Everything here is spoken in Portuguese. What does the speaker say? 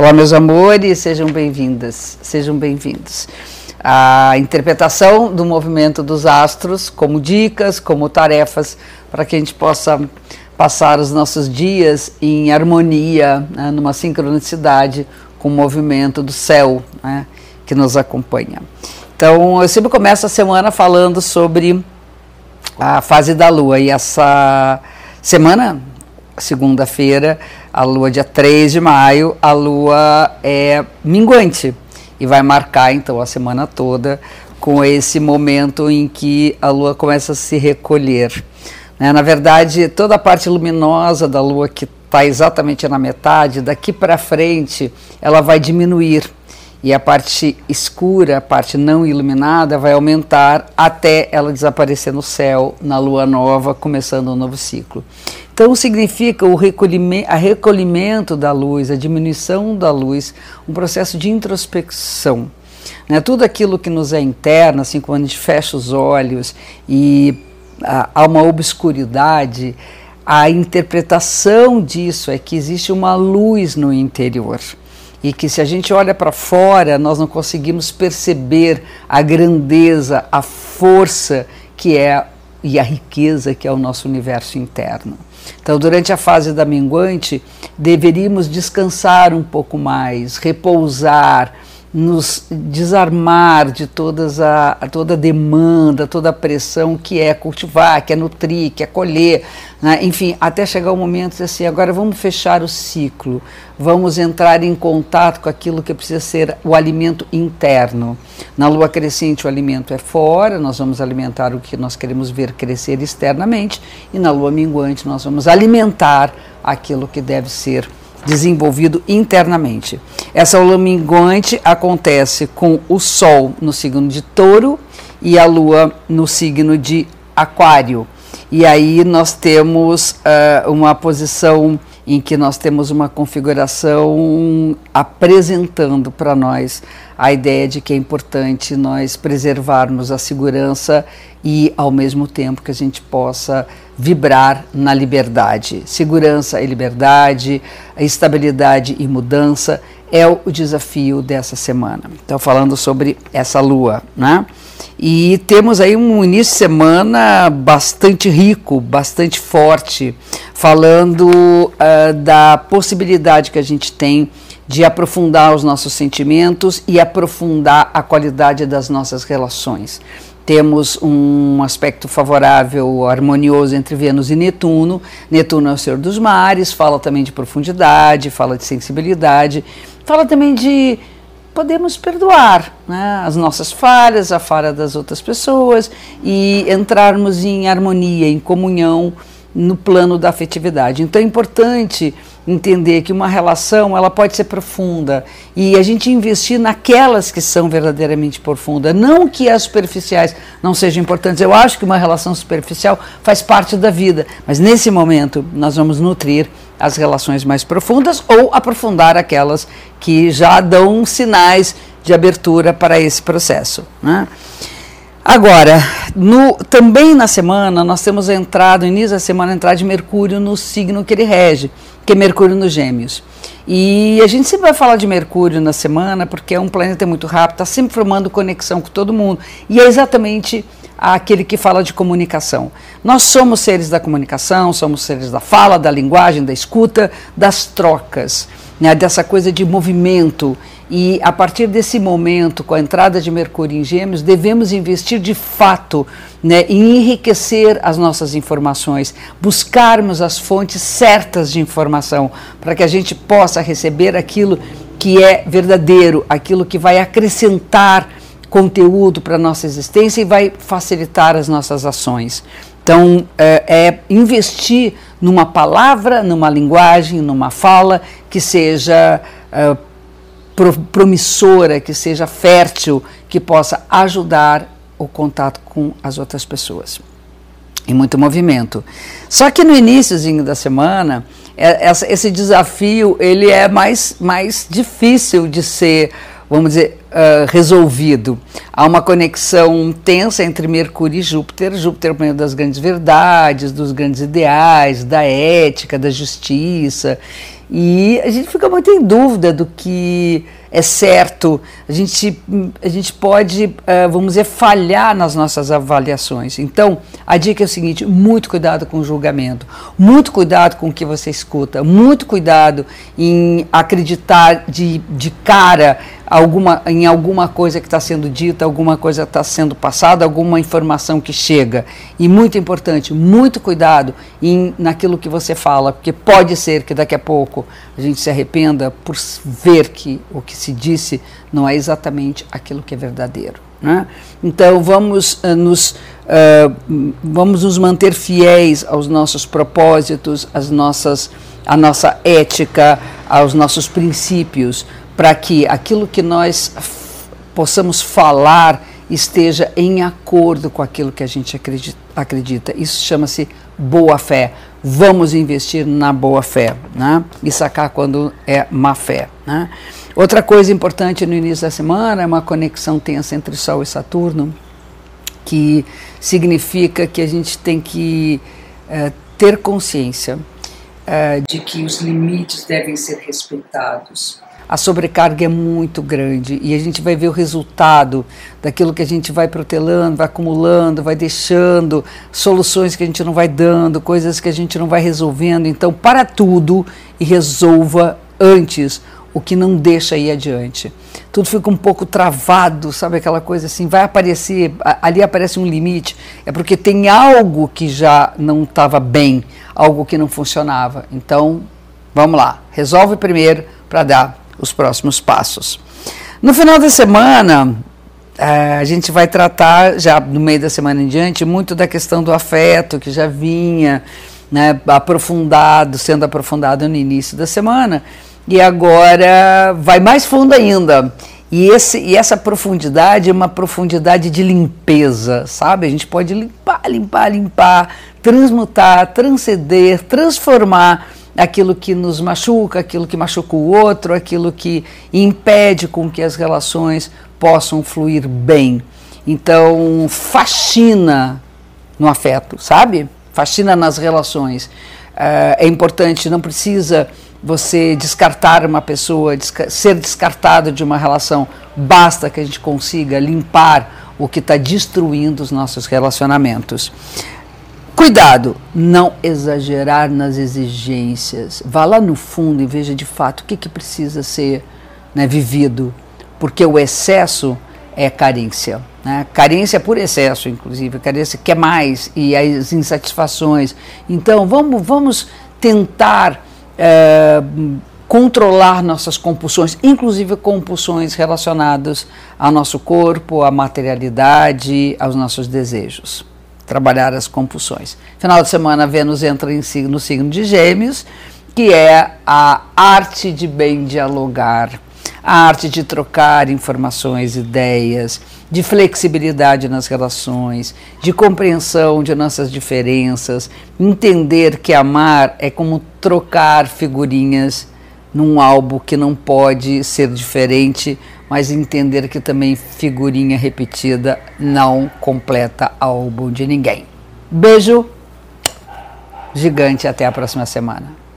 Olá, meus amores, sejam bem-vindas, sejam bem-vindos. A interpretação do movimento dos astros como dicas, como tarefas, para que a gente possa passar os nossos dias em harmonia, né, numa sincronicidade com o movimento do céu né, que nos acompanha. Então, eu sempre começo a semana falando sobre a fase da lua e essa semana, segunda-feira, a lua dia 3 de maio, a lua é minguante e vai marcar então a semana toda com esse momento em que a lua começa a se recolher. Né? Na verdade, toda a parte luminosa da lua que está exatamente na metade, daqui para frente, ela vai diminuir e a parte escura, a parte não iluminada, vai aumentar até ela desaparecer no céu, na lua nova, começando um novo ciclo. Então, significa o recolhimento, a recolhimento da luz, a diminuição da luz, um processo de introspecção. Né? Tudo aquilo que nos é interno, assim, quando a gente fecha os olhos e ah, há uma obscuridade, a interpretação disso é que existe uma luz no interior e que se a gente olha para fora, nós não conseguimos perceber a grandeza, a força que é e a riqueza que é o nosso universo interno. Então, durante a fase da minguante, deveríamos descansar um pouco mais, repousar, nos desarmar de todas a, toda a demanda, toda a pressão que é cultivar, que é nutrir, que é colher, né? enfim, até chegar o momento de assim, agora vamos fechar o ciclo, vamos entrar em contato com aquilo que precisa ser o alimento interno. Na lua crescente o alimento é fora, nós vamos alimentar o que nós queremos ver crescer externamente, e na lua minguante nós vamos alimentar aquilo que deve ser desenvolvido internamente. Essa lua minguante acontece com o Sol no signo de Touro e a Lua no signo de Aquário. E aí nós temos uh, uma posição em que nós temos uma configuração apresentando para nós a ideia de que é importante nós preservarmos a segurança e, ao mesmo tempo, que a gente possa vibrar na liberdade. Segurança e liberdade, estabilidade e mudança é o desafio dessa semana. Então, falando sobre essa lua, né? E temos aí um início de semana bastante rico, bastante forte, falando uh, da possibilidade que a gente tem de aprofundar os nossos sentimentos e aprofundar a qualidade das nossas relações. Temos um aspecto favorável, harmonioso entre Vênus e Netuno. Netuno é o Senhor dos Mares, fala também de profundidade, fala de sensibilidade, fala também de podemos perdoar né, as nossas falhas, a falha das outras pessoas e entrarmos em harmonia, em comunhão no plano da afetividade. Então é importante entender que uma relação ela pode ser profunda e a gente investir naquelas que são verdadeiramente profundas, não que as superficiais não sejam importantes. Eu acho que uma relação superficial faz parte da vida, mas nesse momento nós vamos nutrir as relações mais profundas ou aprofundar aquelas que já dão sinais de abertura para esse processo. Né? Agora, no, também na semana, nós temos entrado, início da semana, a entrada de Mercúrio no signo que ele rege, que é Mercúrio nos Gêmeos. E a gente sempre vai falar de Mercúrio na semana, porque é um planeta muito rápido, está sempre formando conexão com todo mundo. E é exatamente aquele que fala de comunicação. Nós somos seres da comunicação, somos seres da fala, da linguagem, da escuta, das trocas, né, dessa coisa de movimento e a partir desse momento, com a entrada de Mercúrio em Gêmeos, devemos investir de fato né, em enriquecer as nossas informações, buscarmos as fontes certas de informação, para que a gente possa receber aquilo que é verdadeiro, aquilo que vai acrescentar conteúdo para a nossa existência e vai facilitar as nossas ações. Então, é, é, investir numa palavra, numa linguagem, numa fala que seja é, promissora, que seja fértil, que possa ajudar o contato com as outras pessoas. E muito movimento. Só que no iníciozinho da semana, é, esse desafio ele é mais, mais difícil de ser, vamos dizer, uh, resolvido. Há uma conexão tensa entre Mercúrio e Júpiter. Júpiter é uma das grandes verdades, dos grandes ideais, da ética, da justiça E a gente fica muito em dúvida do que é certo, a gente, a gente pode, uh, vamos dizer, falhar nas nossas avaliações. Então, a dica é o seguinte: muito cuidado com o julgamento, muito cuidado com o que você escuta, muito cuidado em acreditar de, de cara alguma, em alguma coisa que está sendo dita, alguma coisa está sendo passada, alguma informação que chega. E muito importante, muito cuidado em, naquilo que você fala, porque pode ser que daqui a pouco a gente se arrependa por ver que o que se disse não é exatamente aquilo que é verdadeiro. Né? Então vamos uh, nos uh, vamos nos manter fiéis aos nossos propósitos, às nossas, à nossa ética, aos nossos princípios, para que aquilo que nós possamos falar esteja em acordo com aquilo que a gente acredita. Isso chama-se boa fé. Vamos investir na boa fé né? e sacar quando é má fé. Né? Outra coisa importante no início da semana é uma conexão tensa entre Sol e Saturno, que significa que a gente tem que é, ter consciência é, de que os limites devem ser respeitados a sobrecarga é muito grande e a gente vai ver o resultado daquilo que a gente vai protelando, vai acumulando, vai deixando, soluções que a gente não vai dando, coisas que a gente não vai resolvendo. Então, para tudo e resolva antes o que não deixa ir adiante. Tudo fica um pouco travado, sabe aquela coisa assim, vai aparecer, ali aparece um limite, é porque tem algo que já não estava bem, algo que não funcionava. Então, vamos lá, resolve primeiro para dar os próximos passos. No final da semana, eh, a gente vai tratar, já no meio da semana em diante, muito da questão do afeto, que já vinha né, aprofundado, sendo aprofundado no início da semana, e agora vai mais fundo ainda. E, esse, e essa profundidade é uma profundidade de limpeza, sabe? A gente pode limpar, limpar, limpar, transmutar, transcender, transformar aquilo que nos machuca, aquilo que machuca o outro, aquilo que impede com que as relações possam fluir bem. Então, faxina no afeto, sabe? Faxina nas relações. Uh, é importante, não precisa você descartar uma pessoa, ser descartado de uma relação, basta que a gente consiga limpar o que está destruindo os nossos relacionamentos. Cuidado, não exagerar nas exigências. Vá lá no fundo e veja de fato o que, que precisa ser né, vivido, porque o excesso é carência. Né? Carência por excesso, inclusive, carência quer mais e as insatisfações. Então, vamos, vamos tentar é, controlar nossas compulsões, inclusive compulsões relacionadas ao nosso corpo, à materialidade, aos nossos desejos trabalhar as compulsões. Final de semana, Vênus entra em no signo de Gêmeos, que é a arte de bem dialogar, a arte de trocar informações, ideias, de flexibilidade nas relações, de compreensão de nossas diferenças, entender que amar é como trocar figurinhas num álbum que não pode ser diferente mas entender que também figurinha repetida não completa álbum de ninguém. Beijo gigante até a próxima semana.